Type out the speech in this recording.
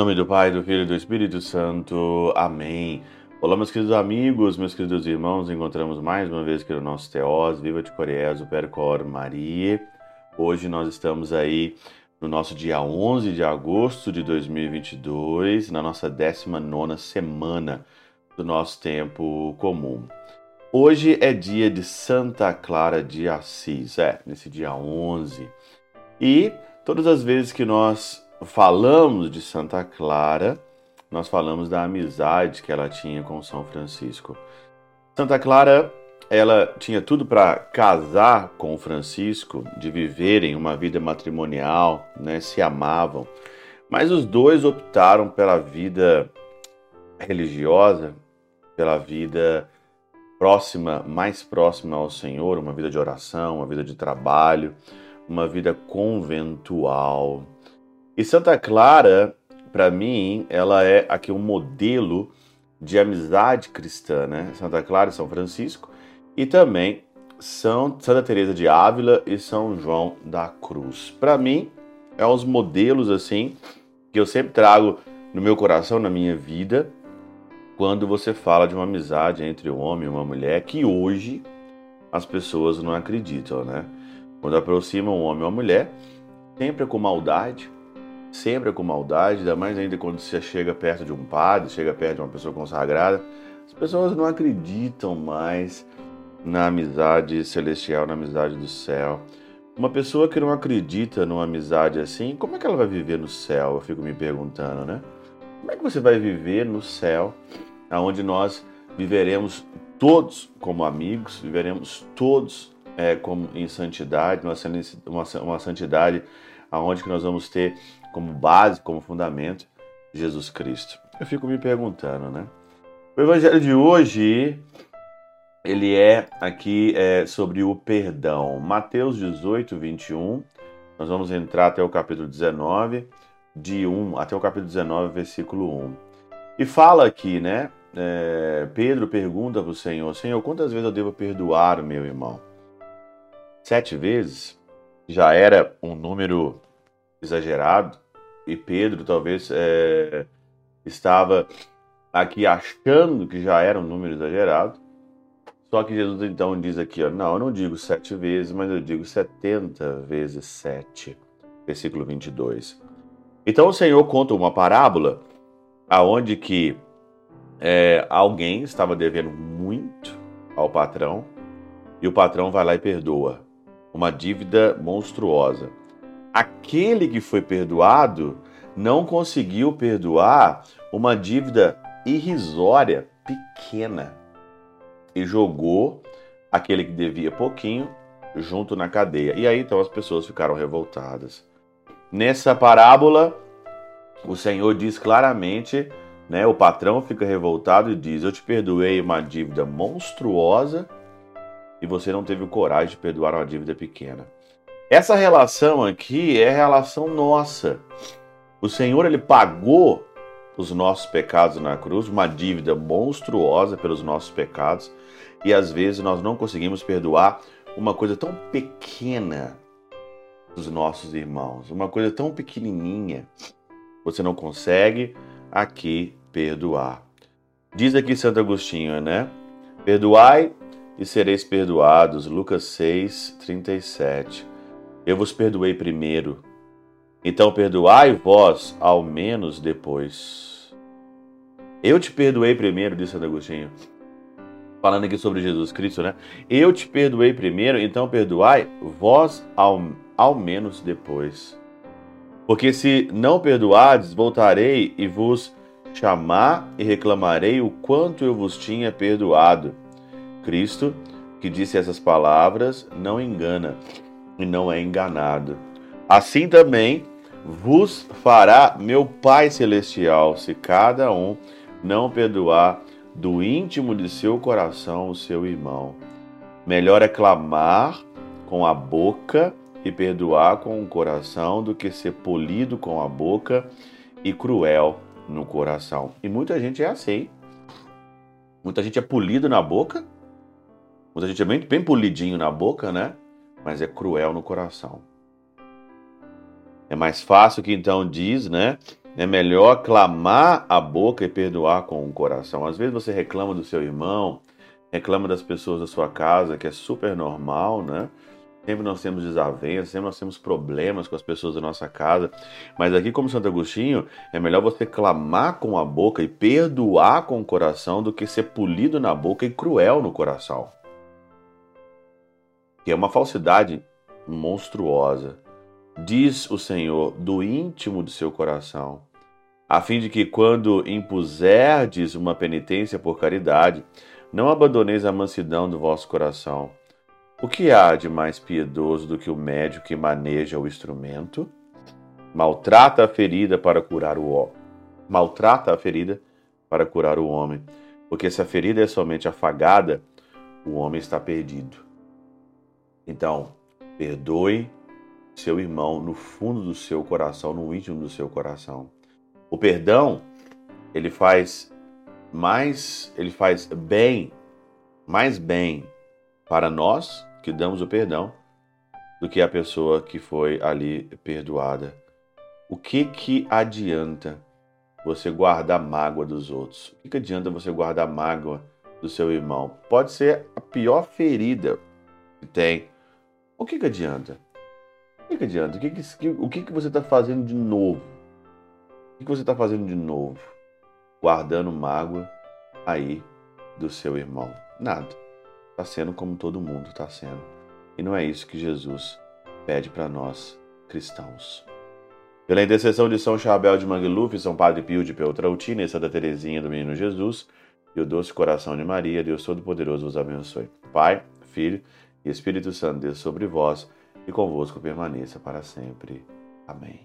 nome do Pai, do Filho e do Espírito Santo. Amém. Olá, meus queridos amigos, meus queridos irmãos, encontramos mais uma vez aqui no nosso Teós, Viva de Coreas, o Percor Maria. Hoje nós estamos aí no nosso dia 11 de agosto de 2022, na nossa 19 semana do nosso tempo comum. Hoje é dia de Santa Clara de Assis, é, nesse dia 11. E todas as vezes que nós falamos de Santa Clara, nós falamos da amizade que ela tinha com São Francisco. Santa Clara, ela tinha tudo para casar com Francisco, de viverem uma vida matrimonial, né, se amavam. Mas os dois optaram pela vida religiosa, pela vida próxima, mais próxima ao Senhor, uma vida de oração, uma vida de trabalho, uma vida conventual. E Santa Clara, para mim, ela é aqui um modelo de amizade cristã, né? Santa Clara e São Francisco, e também São Santa Teresa de Ávila e São João da Cruz. Para mim, é uns modelos assim que eu sempre trago no meu coração, na minha vida, quando você fala de uma amizade entre um homem e uma mulher que hoje as pessoas não acreditam, né? Quando aproximam um homem ou uma mulher, sempre é com maldade, sempre com maldade, ainda mais ainda quando você chega perto de um padre, chega perto de uma pessoa consagrada, as pessoas não acreditam mais na amizade celestial, na amizade do céu. Uma pessoa que não acredita numa amizade assim, como é que ela vai viver no céu? Eu fico me perguntando, né? Como é que você vai viver no céu, aonde nós viveremos todos como amigos, viveremos todos é, como em santidade, uma, uma, uma santidade aonde que nós vamos ter como base, como fundamento, Jesus Cristo. Eu fico me perguntando, né? O evangelho de hoje, ele é aqui é, sobre o perdão. Mateus 18, 21. Nós vamos entrar até o capítulo 19, de 1 até o capítulo 19, versículo 1. E fala aqui, né? É, Pedro pergunta para o Senhor: Senhor, quantas vezes eu devo perdoar o meu irmão? Sete vezes? Já era um número exagerado e Pedro talvez é, estava aqui achando que já era um número exagerado. Só que Jesus então diz aqui, ó, não, eu não digo sete vezes, mas eu digo setenta vezes sete. Versículo 22. Então o Senhor conta uma parábola aonde que é, alguém estava devendo muito ao patrão e o patrão vai lá e perdoa uma dívida monstruosa aquele que foi perdoado não conseguiu perdoar uma dívida irrisória, pequena, e jogou aquele que devia pouquinho junto na cadeia. E aí então as pessoas ficaram revoltadas. Nessa parábola, o Senhor diz claramente, né, o patrão fica revoltado e diz: "Eu te perdoei uma dívida monstruosa e você não teve coragem de perdoar uma dívida pequena". Essa relação aqui é relação nossa. O Senhor ele pagou os nossos pecados na cruz, uma dívida monstruosa pelos nossos pecados, e às vezes nós não conseguimos perdoar uma coisa tão pequena dos nossos irmãos, uma coisa tão pequenininha. Você não consegue aqui perdoar. Diz aqui Santo Agostinho, né? Perdoai e sereis perdoados. Lucas 6, 37. Eu vos perdoei primeiro, então perdoai vós ao menos depois. Eu te perdoei primeiro, disse Santo Agostinho. Falando aqui sobre Jesus Cristo, né? Eu te perdoei primeiro, então perdoai vós ao, ao menos depois. Porque se não perdoardes, voltarei e vos chamar e reclamarei o quanto eu vos tinha perdoado. Cristo, que disse essas palavras, não engana e não é enganado. Assim também vos fará meu Pai Celestial, se cada um não perdoar do íntimo de seu coração o seu irmão. Melhor é clamar com a boca e perdoar com o coração do que ser polido com a boca e cruel no coração. E muita gente é assim. Muita gente é polido na boca, muita gente é bem, bem polidinho na boca, né? mas é cruel no coração. É mais fácil que então diz, né? É melhor clamar a boca e perdoar com o coração. Às vezes você reclama do seu irmão, reclama das pessoas da sua casa, que é super normal, né? Sempre nós temos desavenças, sempre nós temos problemas com as pessoas da nossa casa. Mas aqui, como Santo Agostinho, é melhor você clamar com a boca e perdoar com o coração do que ser polido na boca e cruel no coração. Que é uma falsidade monstruosa. Diz o Senhor do íntimo do seu coração, a fim de que, quando impuserdes uma penitência por caridade, não abandoneis a mansidão do vosso coração o que há de mais piedoso do que o médico que maneja o instrumento? Maltrata a ferida para curar o homem. Maltrata a ferida para curar o homem. Porque se a ferida é somente afagada, o homem está perdido. Então, perdoe seu irmão no fundo do seu coração, no íntimo do seu coração. O perdão, ele faz mais, ele faz bem, mais bem para nós que damos o perdão do que a pessoa que foi ali perdoada. O que que adianta você guardar mágoa dos outros? O que, que adianta você guardar mágoa do seu irmão? Pode ser a pior ferida que tem. O que, que adianta? O que, que adianta? O que, que, o que, que você está fazendo de novo? O que, que você está fazendo de novo? Guardando mágoa aí do seu irmão. Nada está sendo como todo mundo está sendo. E não é isso que Jesus pede para nós, cristãos. Pela intercessão de São Chabel de Mangluf, São Padre Pio de Peltrautina e Santa Teresinha do Menino Jesus, e o doce coração de Maria, Deus Todo-Poderoso vos abençoe. Pai, Filho e Espírito Santo, Deus sobre vós e convosco permaneça para sempre. Amém.